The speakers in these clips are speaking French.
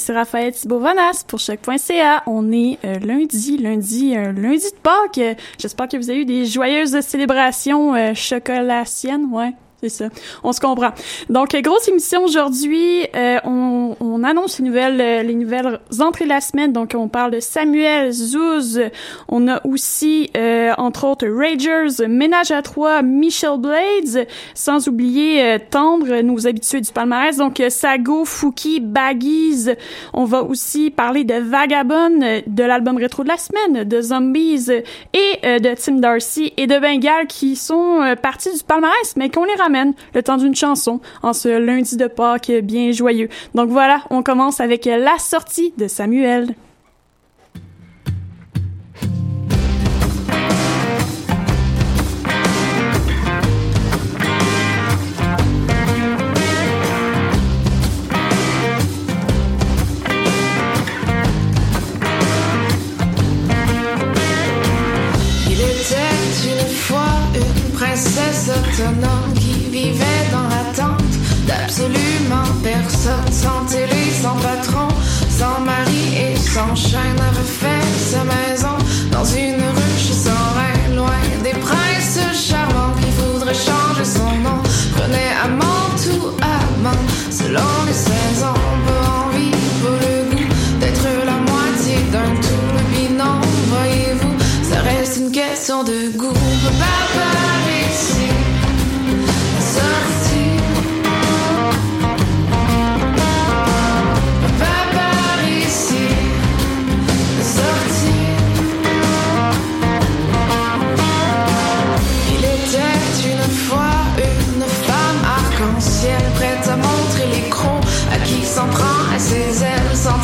Ici Raphaël Thibault-Vanas pour Choc.ca. On est euh, lundi, lundi, un lundi de Pâques. Euh, J'espère que vous avez eu des joyeuses célébrations euh, chocolatiennes, ouais. C'est ça. On se comprend. Donc, euh, grosse émission aujourd'hui. Euh, on, on annonce les nouvelles, euh, les nouvelles entrées de la semaine. Donc, on parle de Samuel Zouz. On a aussi, euh, entre autres, Ragers, Ménage à trois, Michel Blades. Sans oublier euh, Tendre, nos habitués du palmarès. Donc, Sago, Fouki, Baggies. On va aussi parler de Vagabond, de l'album rétro de la semaine, de Zombies et de Tim Darcy et de Bengal qui sont partis du palmarès, mais qu'on les ramène le temps d'une chanson en ce lundi de Pâques bien joyeux. Donc voilà, on commence avec la sortie de Samuel. De goût. Pas par ici, sortie. Pas par ici, sortie. Il était une fois une femme arc-en-ciel prête à montrer crocs à qui s'en prend à ses ailes, sans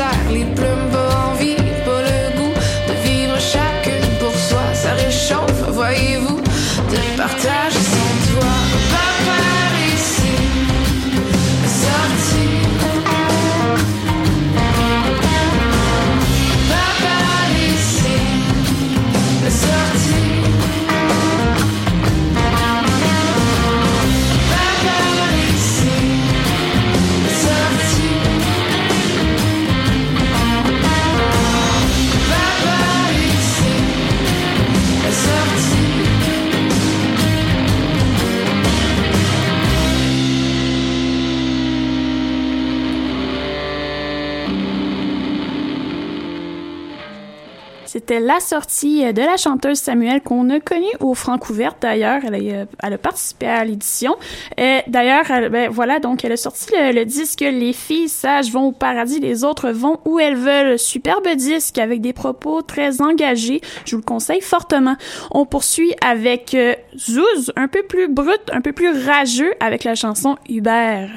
exactly bloom C'était la sortie euh, de la chanteuse Samuel qu'on a connue au Francouverte d'ailleurs. Elle, a, euh, elle a participé à l'édition. D'ailleurs, ben, voilà, donc elle a sorti le, le disque Les filles sages vont au paradis, les autres vont où elles veulent. Superbe disque avec des propos très engagés. Je vous le conseille fortement. On poursuit avec euh, Zouz, un peu plus brut, un peu plus rageux avec la chanson Hubert.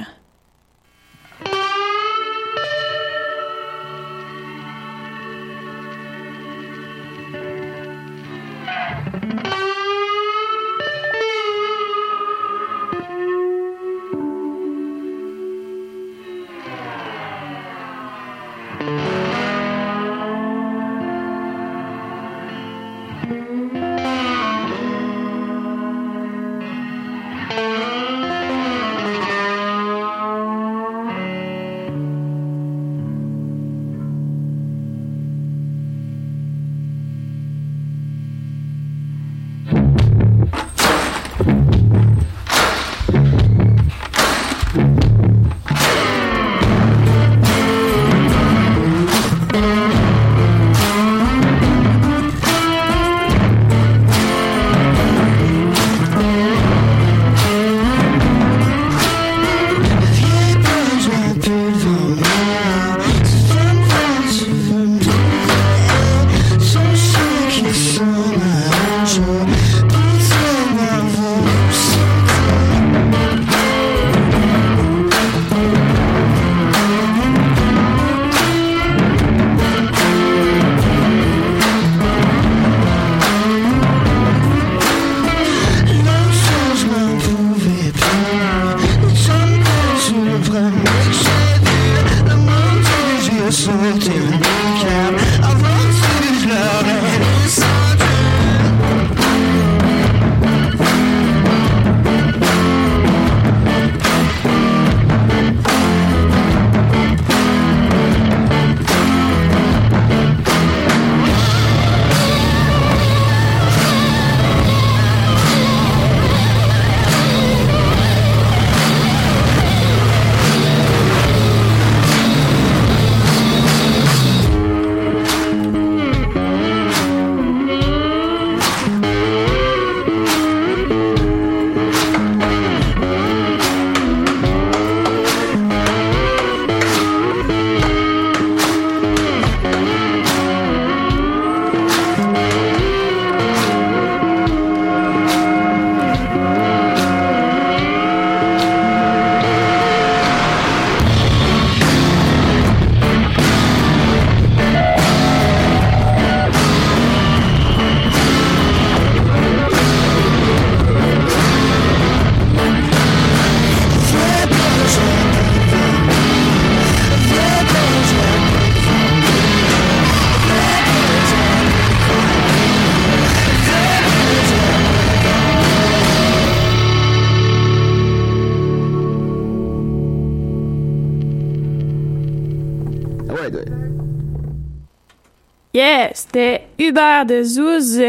De Zouz.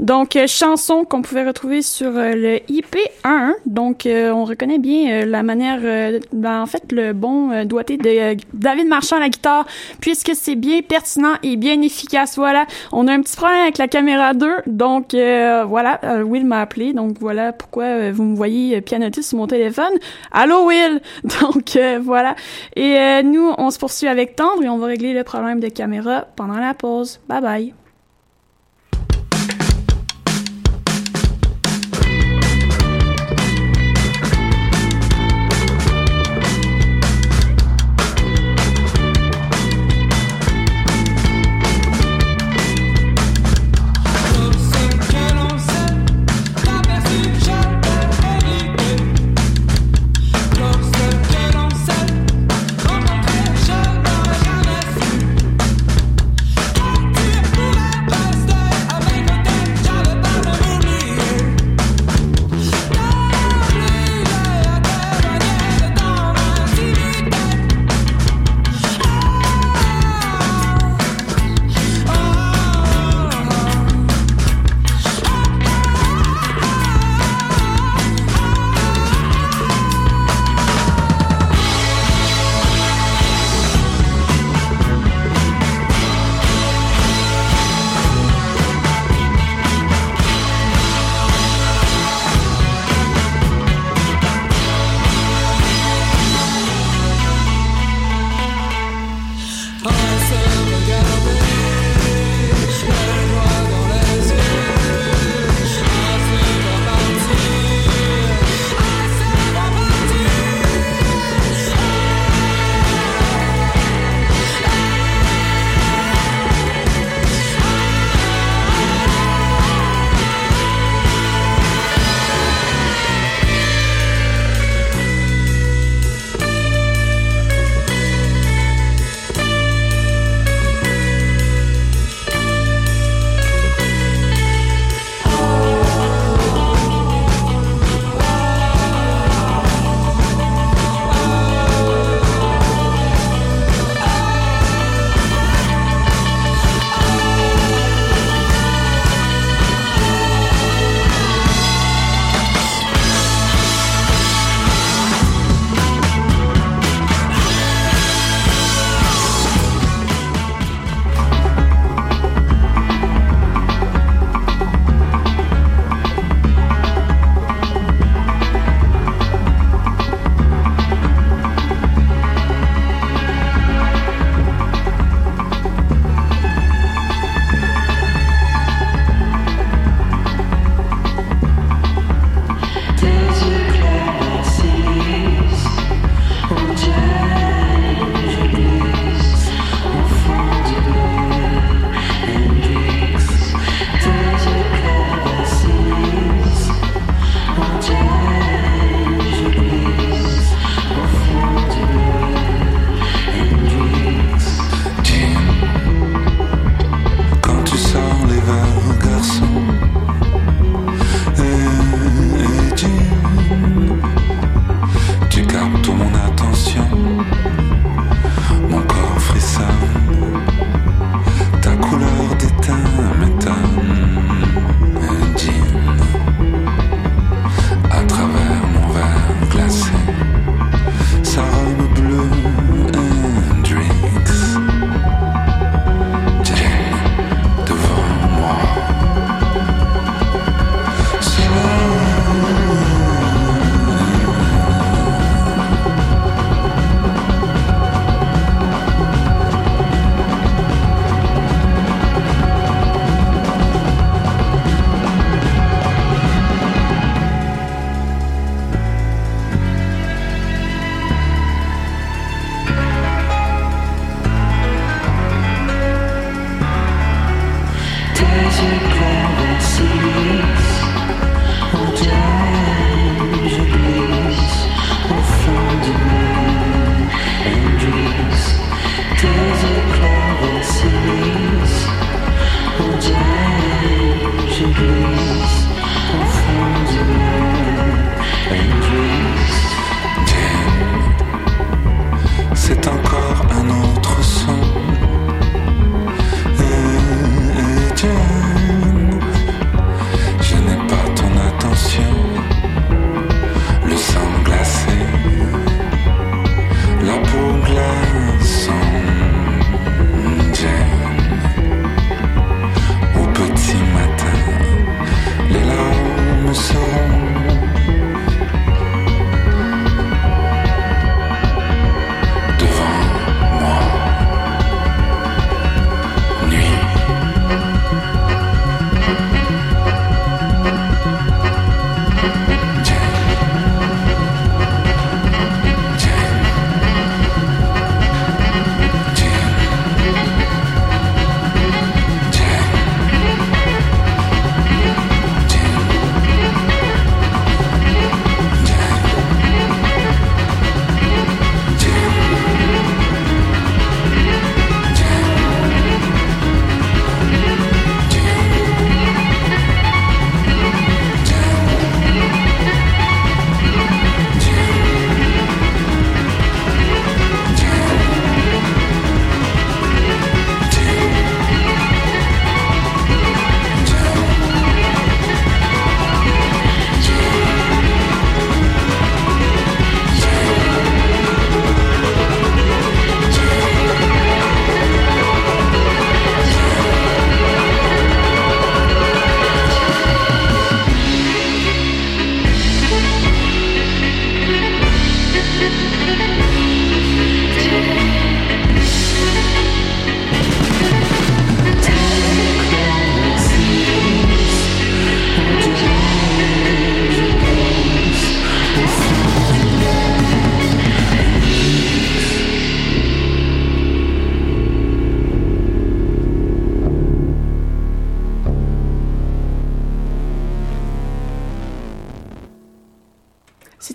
Donc, euh, chanson qu'on pouvait retrouver sur euh, le IP1. Donc, euh, on reconnaît bien la manière, ben, en fait, le bon doigté de David Marchand à la guitare, puisque c'est bien pertinent et bien efficace. Voilà. On a un petit problème avec la caméra 2. Donc, voilà, Will m'a appelé. Donc, voilà pourquoi vous me voyez pianoter sur mon téléphone. Allô, Will! Donc, voilà. Et nous, on se poursuit avec Tendre et on va régler le problème de caméra pendant la pause. Bye bye.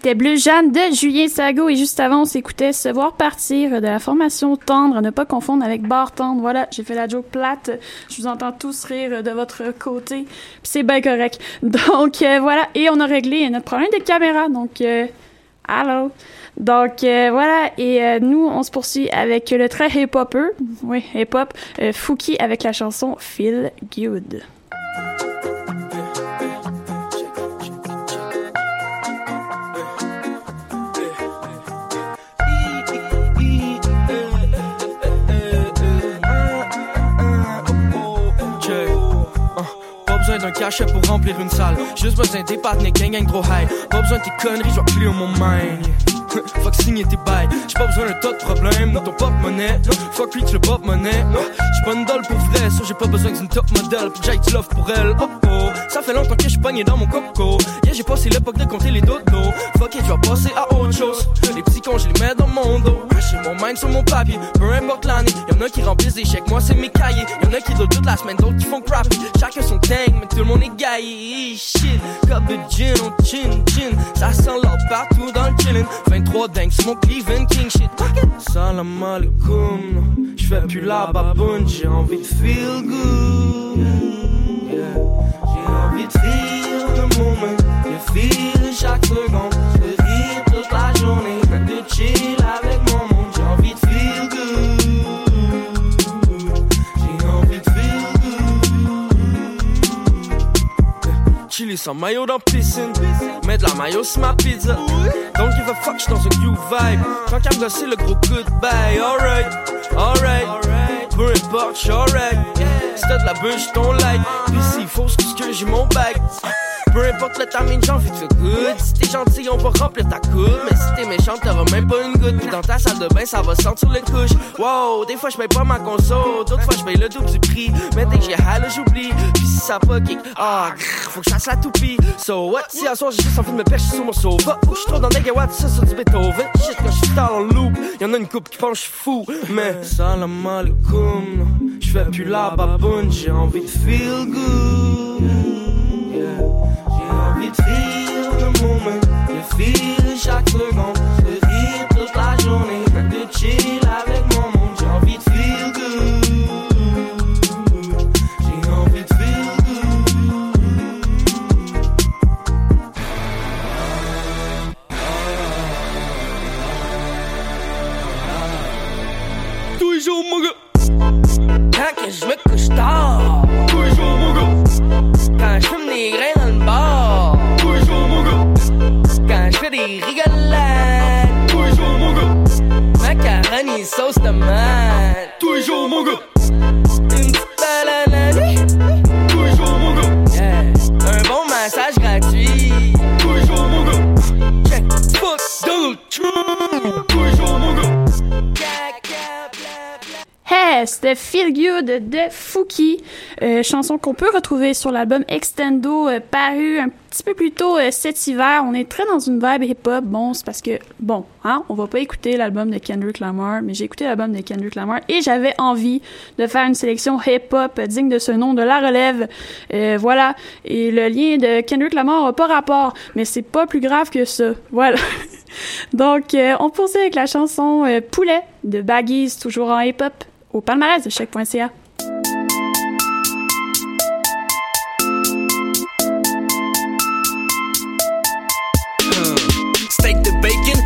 C'était Bleu Jeanne de Julien Sago et juste avant on s'écoutait Se voir partir de la formation Tendre, ne pas confondre avec Bar Tendre. Voilà, j'ai fait la joke plate. Je vous entends tous rire de votre côté. C'est bien correct. Donc euh, voilà, et on a réglé notre problème de caméra. Donc euh, allô? Donc euh, voilà, et euh, nous on se poursuit avec le très hip-hopper, oui, hip-hop, Fouki avec la chanson Feel Good. Besoin d'un cachet pour remplir une salle. Juste besoin des partenaires gang gang trop high. Pas besoin de tes conneries, je clear mon mind. Fuck signer tes bails. J'ai pas besoin d'un tas de problèmes dans ton porte-monnaie. Fuck reach le porte-monnaie. J'suis pas une dolle pour vrai, so j'ai pas besoin d'une top modèle. Pour que love pour elle. Oh oh, ça fait longtemps que j'suis pogné dans mon coco. Yeah, j'ai passé l'époque de compter les dodos. Fuck it, j'vais passer à autre chose. Les petits cons, je les mets dans mon dos. J'ai mon mind sur mon papier, peu importe l'année. Y'en a qui remplissent des chèques, moi c'est mes cahiers. Y'en a qui doivent toute la semaine, d'autres qui font crap. Chacun son thing, mais tout le monde est gaillé. Shit, cup de gin, on. Ça sent l'or partout dans le chillin'. 23 dingues sur mon Cleveland King shit. Salam alaikum. J'fais plus la baboune, j'ai envie de feel good. Yeah. J'ai envie de feel the moment. De feel chaque seconde. De vivre toute la journée. De chill avec Chili sans maillot dans piscine. Mettre de la maillot sur ma pizza. Don't give a fuck, j'suis dans un new vibe. Tant qu'à me le gros goodbye. Alright, alright. Peu importe, j'suis alright. Si t'as de la bûche, ton like. Pis s'il faut, ce que j'ai mon bag. Peu importe le timing, j'ai envie de faire good? Si t'es gentil, on va remplir ta coupe. Mais si t'es méchant, t'auras même pas une goutte. Puis dans ta salle de bain, ça va sentir les couches. Wow, des fois, j'paye pas ma console. D'autres fois, j'paye le double du prix. Mais dès que j'ai hal, j'oublie. Puis si ça pas kick, ah, grrr, faut que je fasse la toupie. So what? Si à soir, j'ai juste envie de me pêcher sur mon sofa. Ou j'suis trop dans des gawats, ça, sur du Beethoven. Shit, quand j'suis tard en loop, y'en a une coupe qui pense fou. Mais salam alaikum. J'fais plus la baboune, j'ai envie de feel good. J'ai envie de feel the moment, de feel chaque seconde, de vivre toute la journée, de chill avec mon monde. J'ai envie de feel good. J'ai envie de feel good. Tous les jours, mon gars. Quand que je me couche tard. Quand je fume des grains dans le bar. Tous mon gars. Quand je fais des rigolades. Tous les mon gars. Macaroni sauce tomate. Tous les jours, mon gars. C'était Feel Good de Fouki, euh, chanson qu'on peut retrouver sur l'album Extendo euh, paru un petit peu plus tôt euh, cet hiver. On est très dans une vibe hip-hop. Bon, c'est parce que, bon, hein, on va pas écouter l'album de Kendrick Lamar, mais j'ai écouté l'album de Kendrick Lamar et j'avais envie de faire une sélection hip-hop digne de ce nom, de la relève. Voilà. Et le lien de Kendrick Lamar a pas rapport, mais c'est pas plus grave que ça. Voilà. Donc, on poursuit avec la chanson Poulet de Baggies, toujours en hip-hop, au palmarès de choc.ca.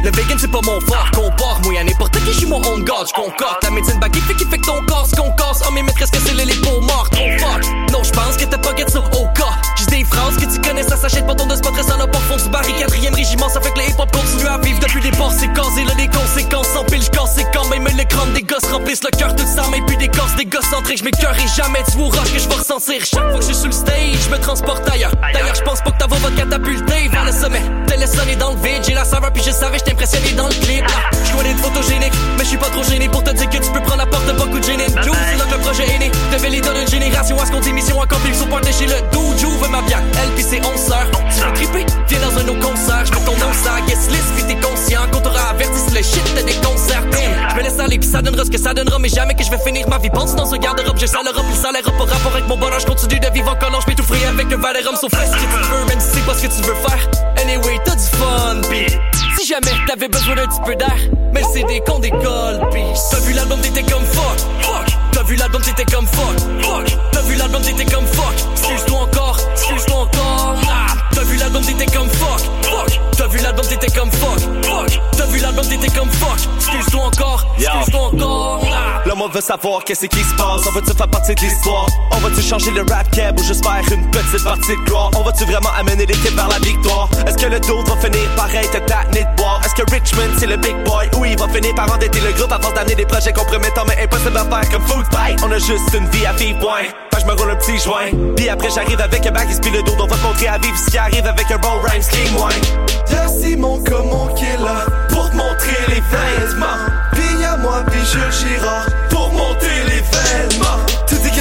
le bacon c'est pas mon fort Compare, moi à n'importe qui, j'suis mon own god, j'concorde La médecine baguette fait qui fait que ton corps se concasse. Oh mais maîtresse que c'est les peaux mortes, oh fuck. Non j'pense que t'as pas ça au cas J'ai des phrases que tu connais, ça s'achète pas ton de spot Reste à la porte, fond du quatrième régiment Ça fait que le hip-hop continue à vivre depuis des ports. Séquences Et là les conséquences s'empilent, j'casse c'est quand même le crâne des gosses remplissent le cœur tout ça Mais puis des corses, des gosses centrés, j'm'écœurerai jamais du roche que j'vais ressentir. Chaque fois que j'suis sur le stage, j'me transporte ailleurs. D'ailleurs j'pense pas que ta voix va te catapulter vers le sommet. Télésonné dans le vide, j'ai la saveur puis je savais j'étais impressionné dans le clip. Je dois être photogénique, mais je suis pas trop gêné pour te dire que tu peux prendre la porte de beaucoup de génie. Joe, c'est là que le projet est né. Devais les donner une génération à ce qu'on dit mission accomplie Sur point chez le dojo, veut ma bière Elle pis c'est 11 sœurs. Tu veux triper, viens dans un autre concert. J'mets ton nom sur guest list puis t'es conscient Qu'on t'aura averti si le shit t'as des concerts Je me laisse aller puis ça donnera ce que ça donnera Mais jamais que je vais finir ma vie. Pense dans un garde-robe Je sale l'Europe, puis ça l'air pas rapport avec mon bonheur. Je continue de vivre encore non, je tout free avec un verre de rhum. Sauf fais ce que tu veux, même si c'est pas ce que tu veux faire. Anyway, t'as du fun, pis si jamais t'avais besoin d'un petit peu d'air, mais c'est des qu'on décolle, pis t'as vu l'album t'étais comme fuck, fuck. T'as vu l'album t'étais comme fuck, fuck. T'as vu l'album t'étais comme fuck. Excuse-toi encore, excuse-toi encore. Ah. T'as vu l'album t'étais comme fuck, fuck. T'as vu l'album t'étais comme fuck, fuck. T'as vu l'album t'étais comme fuck. Excuse-toi encore, excuse-toi encore. Ah. Là, on veut savoir qu'est-ce qui se passe? On va-tu faire partie de l'histoire? On va-tu changer le rap cab ou juste faire une petite partie de gloire? On va-tu vraiment amener l'équipe vers la victoire? Est-ce que le dos va finir par être tatné de boire? Est-ce que Richmond c'est le big boy? Ou il va finir par endetter le groupe force d'amener des projets compromettants mais impossible à faire comme food On a juste une vie à vivre, point. Que je me roule un petit joint. Puis après, j'arrive avec un bac et le dos. On va montrer à vivre ce qui arrive avec un bon rhyme scheme, ouais. Y'a Simon Comment qui est là pour te montrer les vêtements. Puis y'a moi, puis Jules Girard pour monter. Tu dis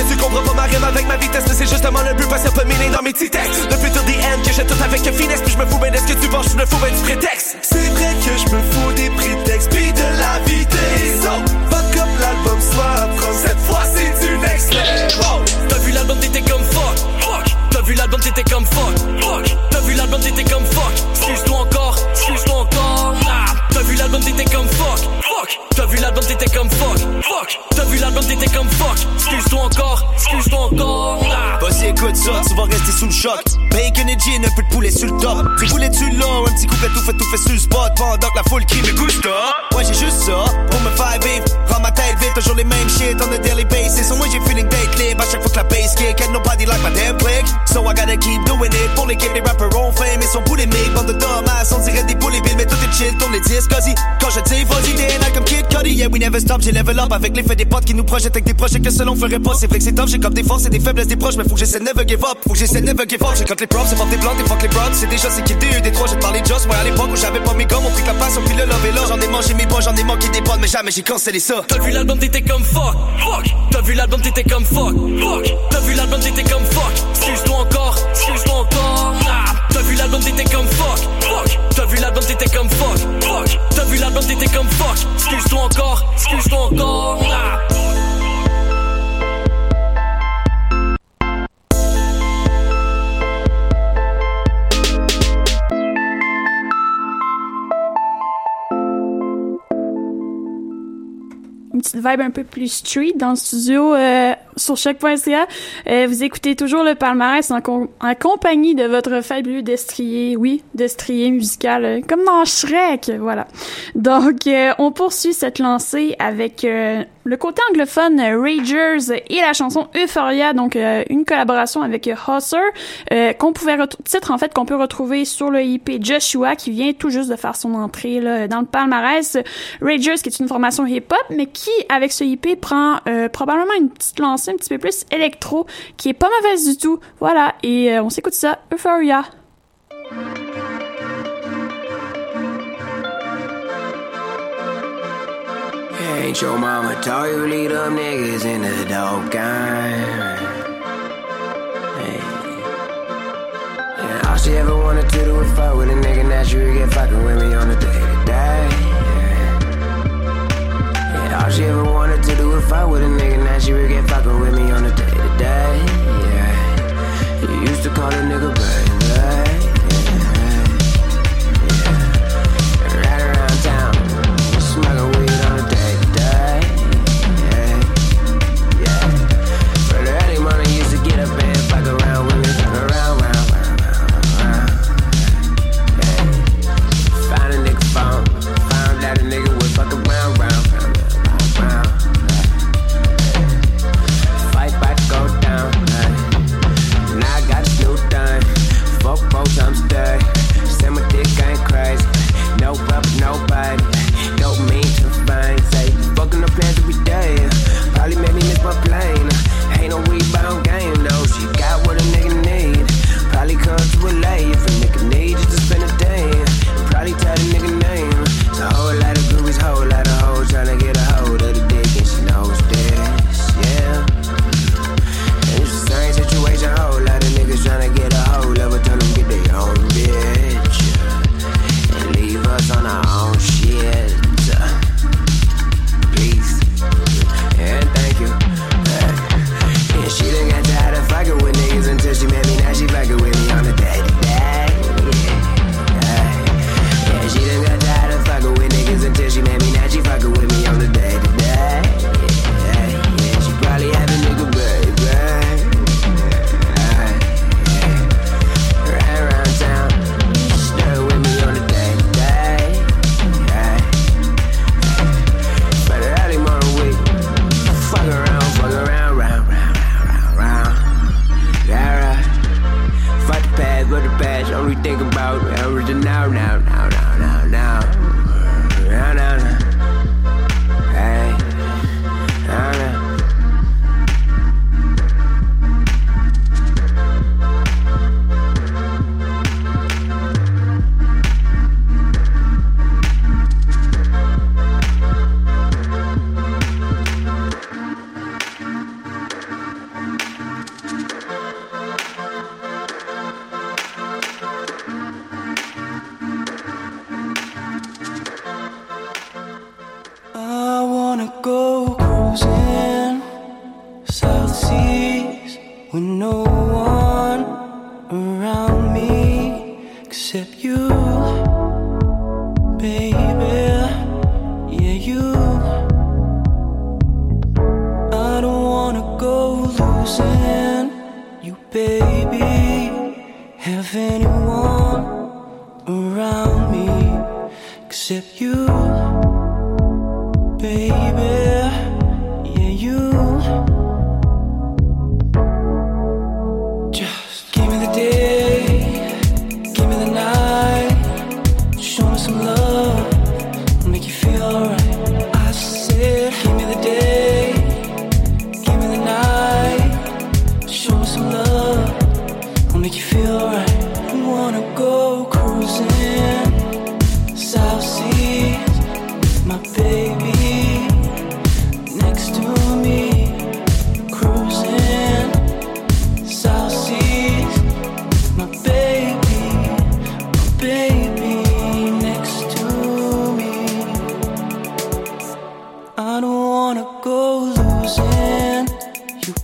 que tu comprends pas ma rime avec ma vitesse, mais c'est justement le but parce que pas miné dans mes petits textes. Depuis tout the end, que j'ai tout avec finesse, puis je me fous ben est-ce que tu penses, je me fous ben du prétexte. C'est vrai que je me fous des prétextes, puis de la vitesse. Oh, pas comme l'album soit pro, cette fois c'est du next level. T'as vu l'album t'étais comme fuck, fuck. T'as vu l'album t'étais comme fuck, fuck. T'as vu l'album t'étais comme fuck. Excuse-toi encore, excuse-toi encore. T'as vu l'album t'étais comme fuck, fuck. T'as vu l'album t'étais comme fuck, fuck. T'as vu l'album t'étais comme fuck. Excuse-toi encore, excuse-toi encore. Ah. Vas-y, écoute ça, tu vas rester sous le choc. Bacon et gin, un peu de poulet sur le top. Tu voulais tu là, un petit couplet tout fait, tout fait sur le spot. Pendant que la foule crie, mais couche Ouais, j'ai juste ça, pour me faire vivre. Rends ma tête vite, toujours les mêmes shit on a daily basis. Moi, j'ai feeling date live à chaque fois que la bass kick. Ain't nobody like my damn click. So I gotta keep doing it. Pour l'équipe, les rappers ont fame, ils sont boulimiques. Bande de dumbass, Quand je dis, vas-y, like comme Kid Cudi. Yeah, we never stop, j'ai level up avec l'effet des potes qui nous projettent avec des projets que seul on ferait pas. C'est vrai que c'est top, j'ai comme des forces et des faiblesses des proches, mais faut que j'essaie never give up. Faut que j'essaie never give up. J'ai quand les props, c'est pas des blancs, des fuck les broads. C'est déjà c'est qui des des trois, j'ai parlé Joss. Moi à l'époque où j'avais pas mes gommes, on pris la passion, puis le love est là. J'en ai mangé mes bois, j'en ai manqué des potes, mais jamais j'ai cancellé ça. T'as vu l'album t'étais comme fuck, fuck. T'as vu l'album t'étais comme fuck, fuck. T'as vu l'album t'étais comme fuck? Excuse-toi encore, excuse-toi encore. T'as vu l'album t'étais comme fuck? T'as vu l'album t'étais comme fuck, fuck. T'as vu l'album t'étais comme fuck. Excuse-toi encore, excuse-toi encore. Ah. une petite vibe un peu plus street dans le studio euh, sur choc.ca. Euh, vous écoutez toujours le palmarès en, com- en compagnie de votre fabuleux destrier, oui, destrier musical, euh, comme dans Shrek, voilà. Donc, euh, on poursuit cette lancée avec euh, le côté anglophone euh, Ragers et la chanson Euphoria, donc une collaboration avec Husser, qu'on pouvait titre en fait qu'on peut retrouver sur le IP Joshua qui vient tout juste de faire son entrée là, dans le palmarès. Ragers qui est une formation hip-hop, mais qui avec ce IP prend probablement une petite lancée un petit peu plus électro, qui est pas mauvaise du tout. Voilà, et euh, on s'écoute ça, Euphoria. Ain't your mama told you lead up niggas in the dope game? Hey. And all she ever wanted to do was fuck with a nigga. Now she get fucking with me on the day to day. Yeah, all she ever wanted to do was fuck with a nigga. Now she get no. now.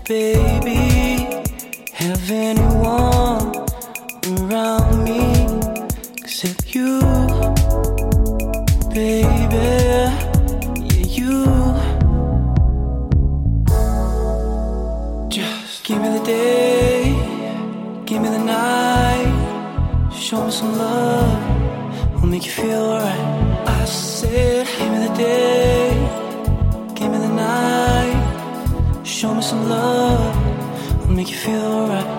baby. Have anyone around me except you, baby? Yeah, you. Just give me the day, give me the night. Show me some love, we'll make you feel alright. make you feel alright.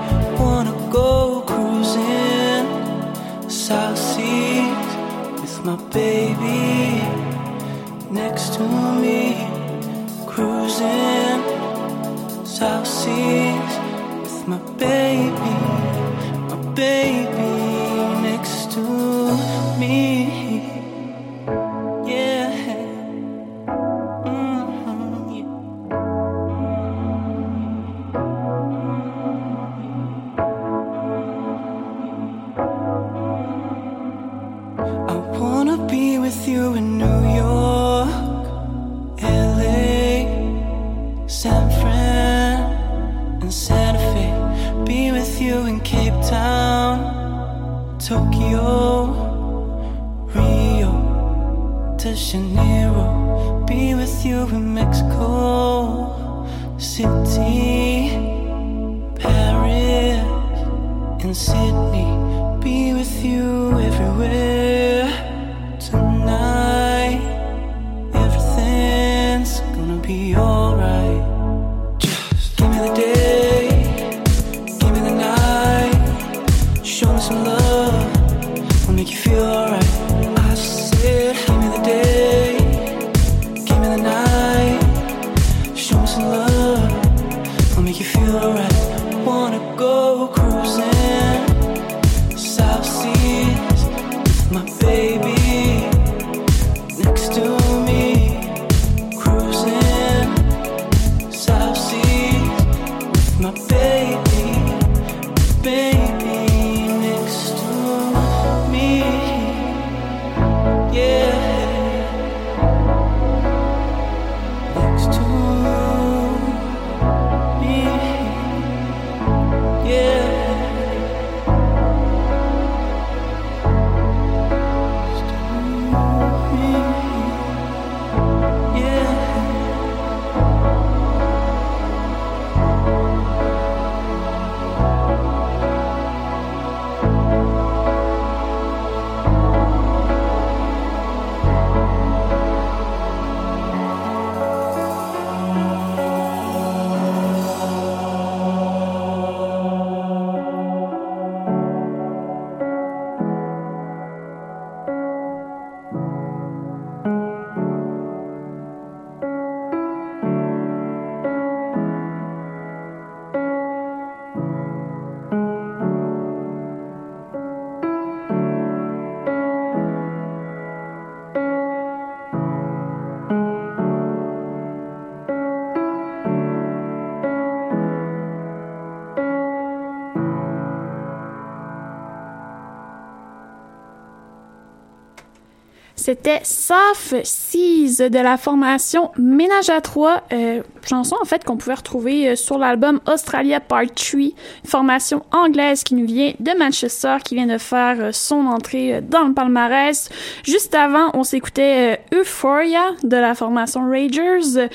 C'était Soft Seas de la formation Ménage à trois, euh, chanson en fait qu'on pouvait retrouver euh, sur l'album Australia Part 3, une formation anglaise qui nous vient de Manchester, qui vient de faire euh, son entrée euh, dans le palmarès. Juste avant, on s'écoutait Euphoria de la formation Ragers,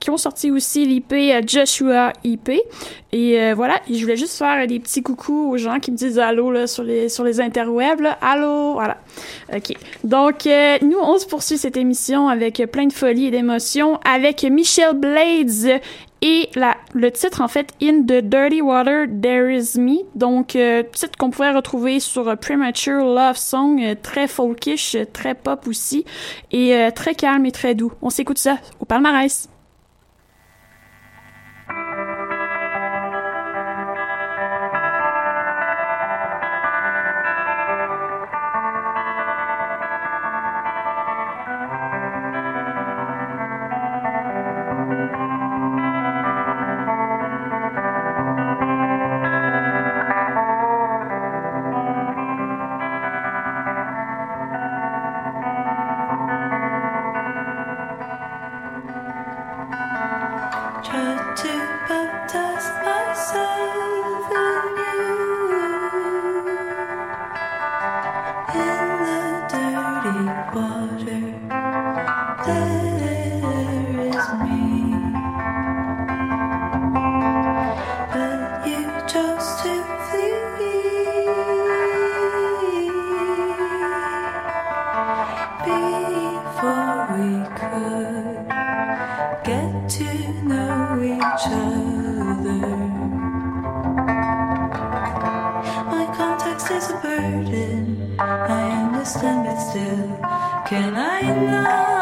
qui ont sorti aussi l'IP Joshua IP. Et voilà, je voulais juste faire des petits coucous aux gens qui me disent allô là, sur les sur les interwebs. Allô, voilà. OK. Donc, nous, on se poursuit cette émission avec plein de folie et d'émotion avec Michelle Blades et le titre, en fait, In the Dirty Water, There Is Me. Donc, euh, titre qu'on pouvait retrouver sur Premature Love Song, euh, très folkish, euh, très pop aussi, et très calme et très doux. On s'écoute ça au palmarès. But still, can I not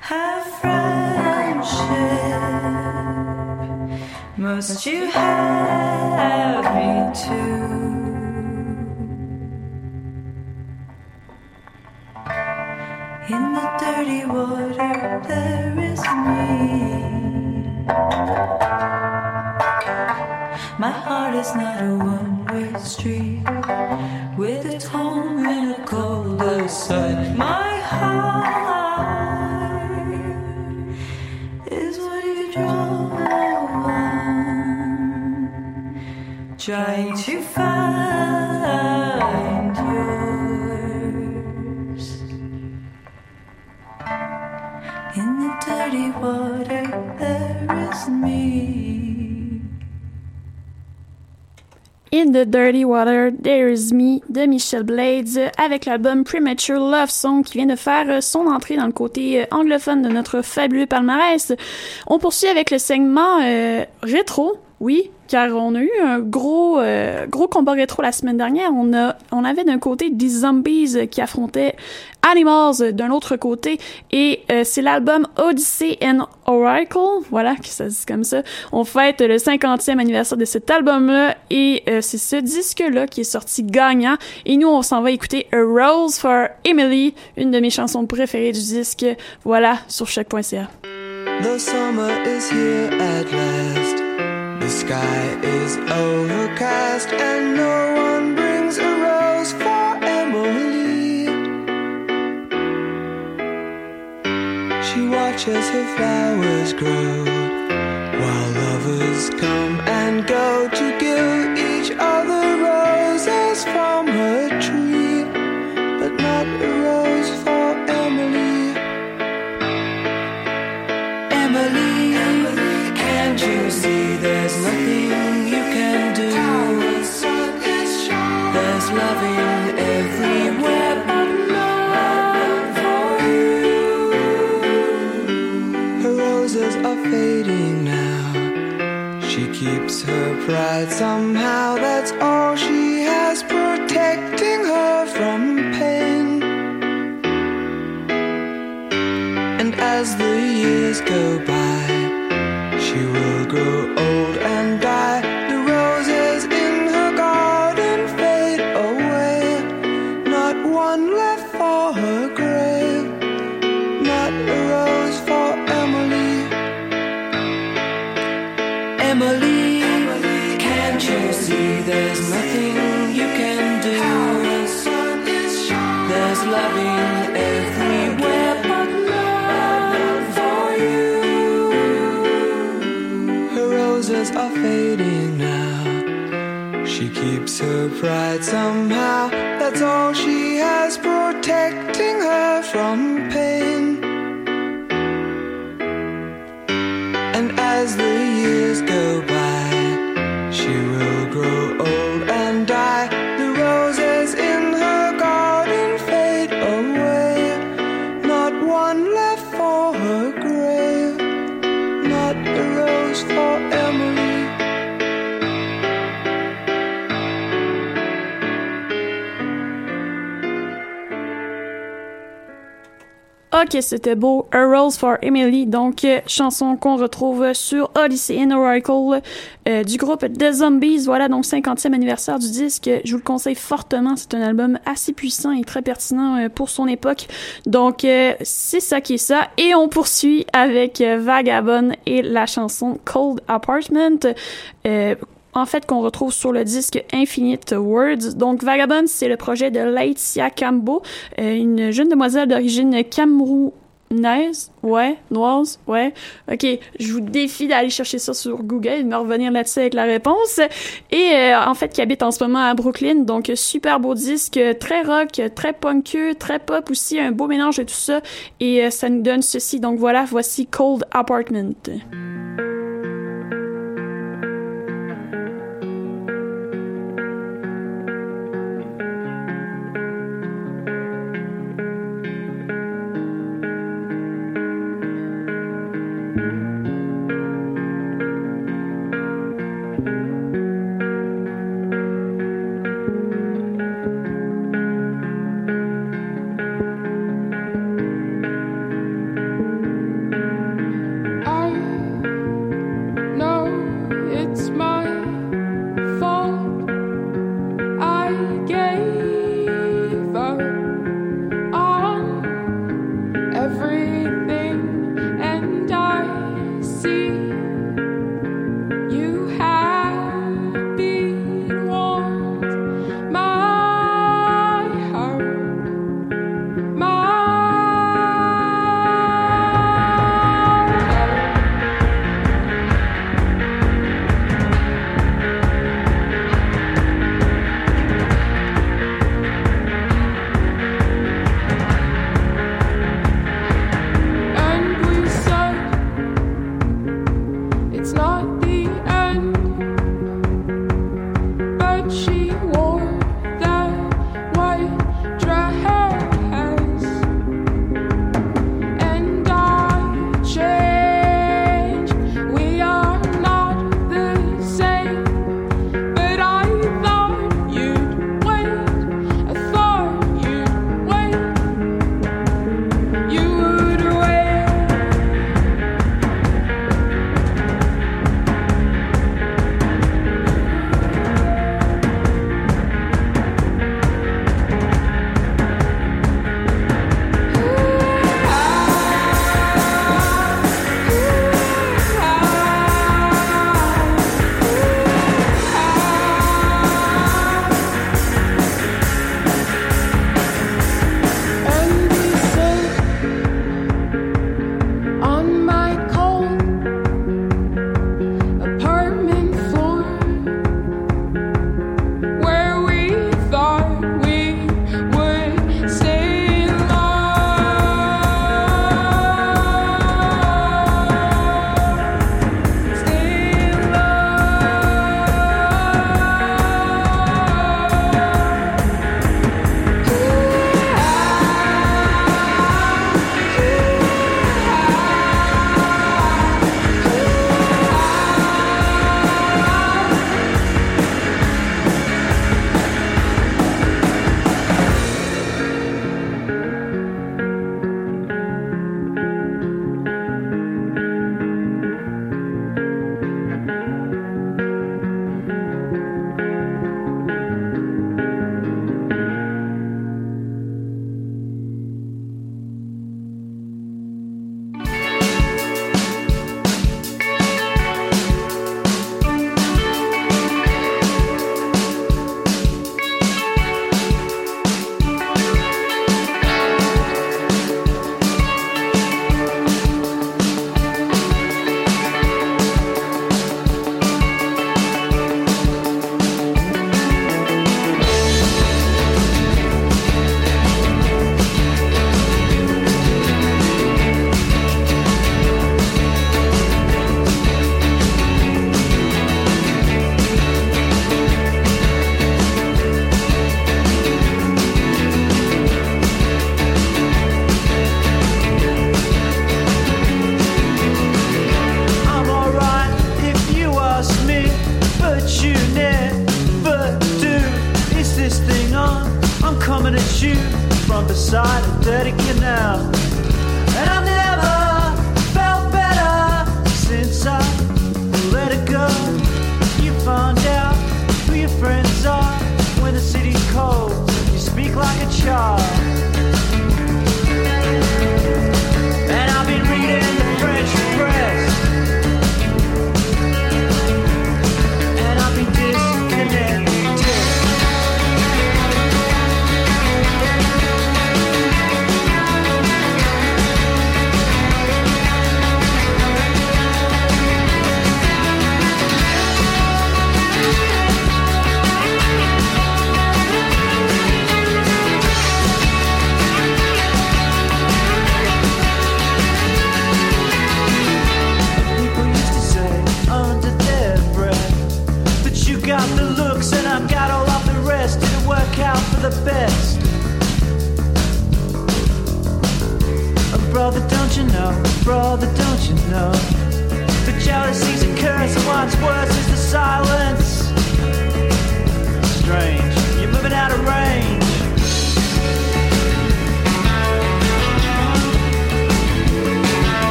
have friendship? Must you have me too? In the dirty water, there is me. My heart is not a one way street with its home in a colder side. My heart the Dirty Water, There Is Me de Michelle Blades avec l'album Premature Love Song qui vient de faire euh, son entrée dans le côté euh, anglophone de notre fabuleux palmarès. On poursuit avec le segment euh, rétro, oui, car on a eu un gros euh, gros combat rétro la semaine dernière. On a on avait d'un côté des zombies qui affrontaient Animals d'un autre côté et euh, c'est l'album Odyssey and Oracle, voilà que ça dit comme ça. On fête le 50e anniversaire de cet album-là et euh, c'est ce disque-là qui est sorti gagnant et nous on s'en va écouter A Rose for Emily, une de mes chansons préférées du disque. Voilà sur choc.ca. The summer is here at last. The sky is overcast, and no one brings a rose for Emily. She watches her flowers grow while lovers come and go to give each other somehow, that's all pride somehow. Ok, c'était beau. A Rose for Emily, donc euh, chanson qu'on retrouve sur Odyssey in Oracle euh, du groupe The Zombies. Voilà, donc 50e anniversaire du disque. Je vous le conseille fortement. C'est un album assez puissant et très pertinent euh, pour son époque. Donc, c'est ça qui est ça. Et on poursuit avec Vagabond et la chanson Cold Apartment. En fait, qu'on retrouve sur le disque Infinite Words. Donc, Vagabond, c'est le projet de Laetitia Cambo, euh, une jeune demoiselle d'origine camerounaise. Ouais, noise, ouais. Ok, je vous défie d'aller chercher ça sur Google et de me revenir là-dessus avec la réponse. Et euh, en fait, qui habite en ce moment à Brooklyn. Donc, super beau disque, très rock, très punkeux, très pop aussi, un beau mélange de tout ça. Et euh, ça nous donne ceci. Donc voilà, voici Cold Apartment.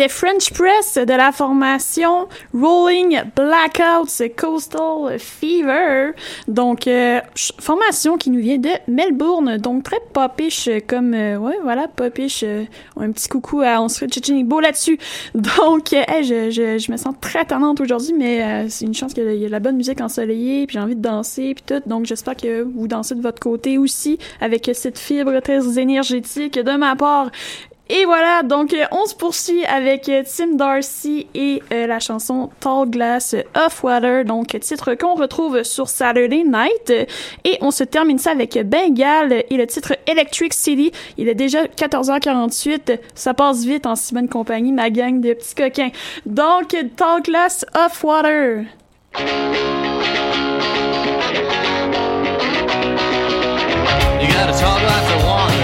C'était French Press de la formation Rolling Blackouts Coastal Fever. Donc, euh, formation qui nous vient de Melbourne. Donc, très popish comme... euh, ouais, voilà, popish. euh, un petit coucou à On serait beau là-dessus. Donc, euh, je, je, je me sens très tannante aujourd'hui, mais euh, c'est une chance qu'il y a de la bonne musique ensoleillée, puis j'ai envie de danser, puis tout. Donc, j'espère que vous dansez de votre côté aussi, avec cette fibre très énergétique de ma part. Et voilà, donc euh, on se poursuit avec euh, Tim Darcy et euh, la chanson Tall Glass of Water, donc titre qu'on retrouve sur Saturday Night. Et on se termine ça avec Bengal et le titre Electric City. Il est déjà 14h48, ça passe vite en si bonne compagnie, ma gang de petits coquins. Donc Tall Glass of Water. Glass of water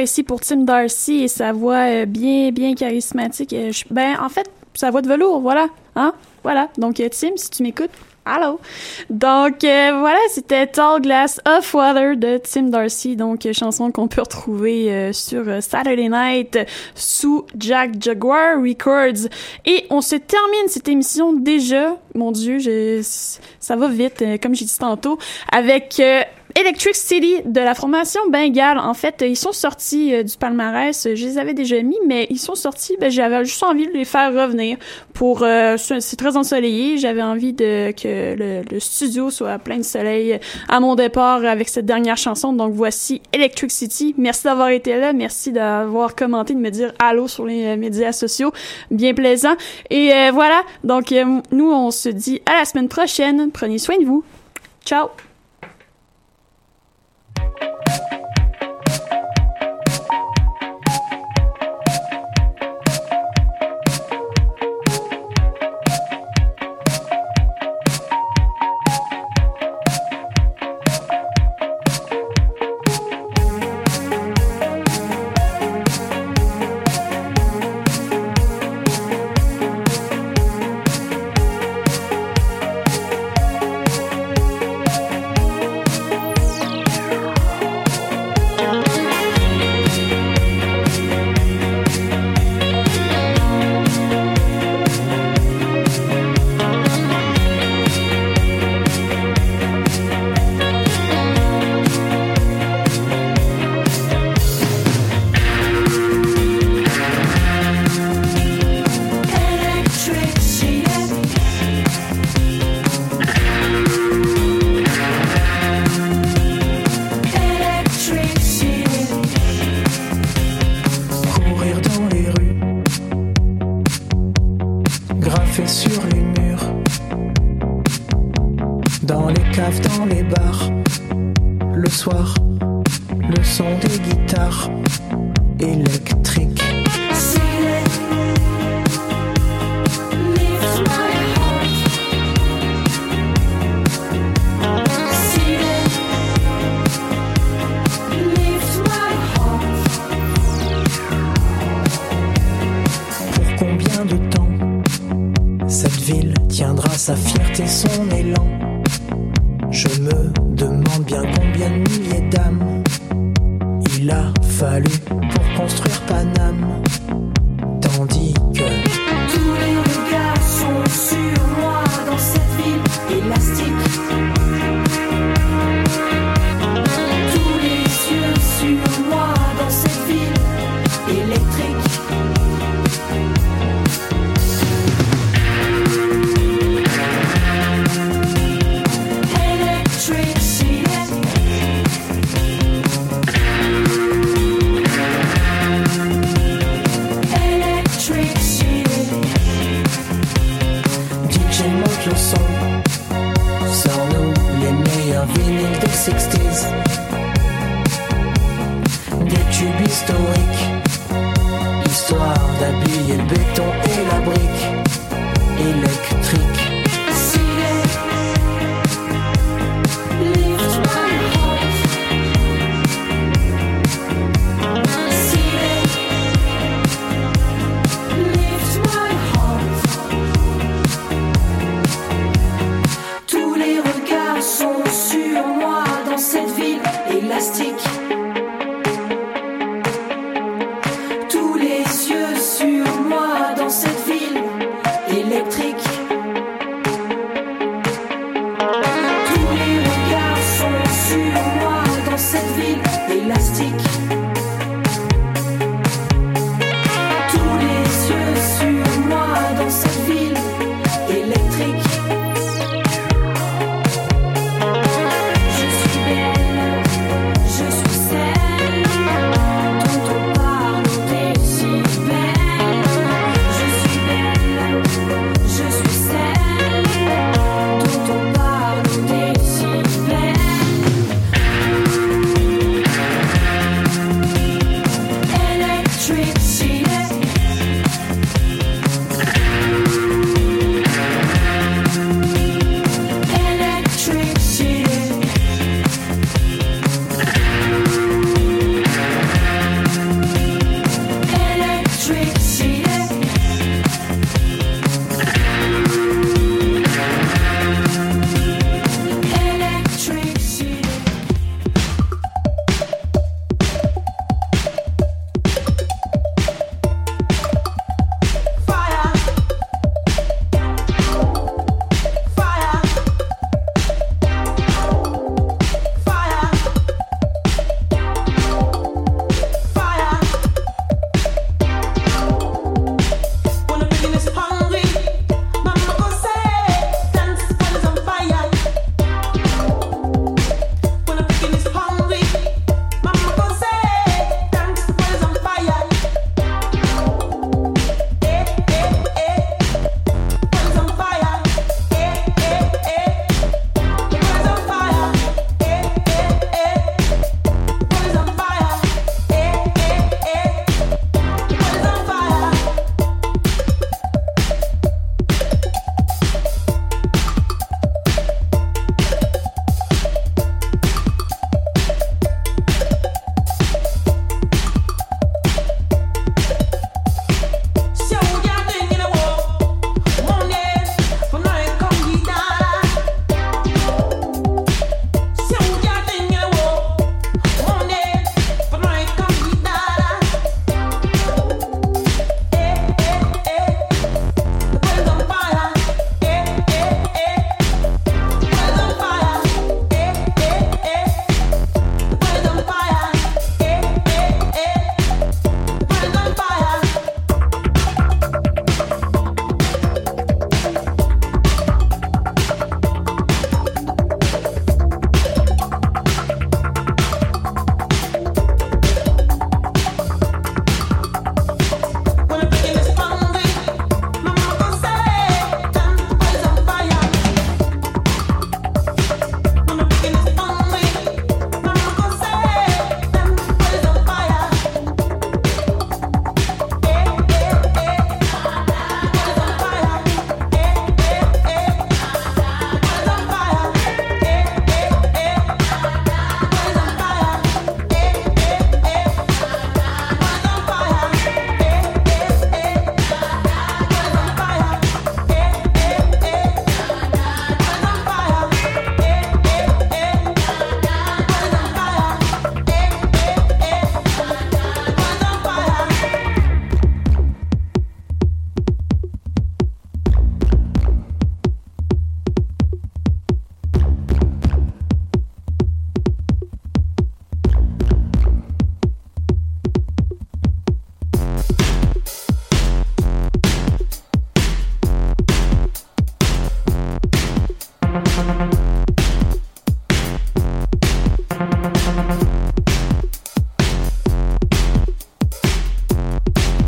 ici pour Tim Darcy et sa voix euh, bien, bien charismatique. Euh, ben, en fait, sa voix de velours, voilà. Hein? Voilà. Donc, euh, Tim, si tu m'écoutes, allô. Donc, voilà, c'était Tall Glass of Water de Tim Darcy. Donc, chanson qu'on peut retrouver sur Saturday Night sous Jack Jaguar Records. Et on se termine cette émission déjà. Mon Dieu, ça va vite, comme j'ai dit tantôt, avec Electric City de la formation Bengale. En fait, euh, ils sont sortis euh, du palmarès. Euh, Je les avais déjà mis, mais ils sont sortis. Ben, j'avais juste envie de les faire revenir. Pour, euh, c'est très ensoleillé. J'avais envie de que le, le studio soit plein de soleil à mon départ avec cette dernière chanson. Donc voici Electric City. Merci d'avoir été là. Merci d'avoir commenté, de me dire allô sur les euh, médias sociaux. Bien plaisant. Et euh, voilà. Donc euh, nous, on se dit à la semaine prochaine. Prenez soin de vous. Ciao. Je me demande bien combien de milliers d'âmes il a fallu pour construire Paname. Tandis que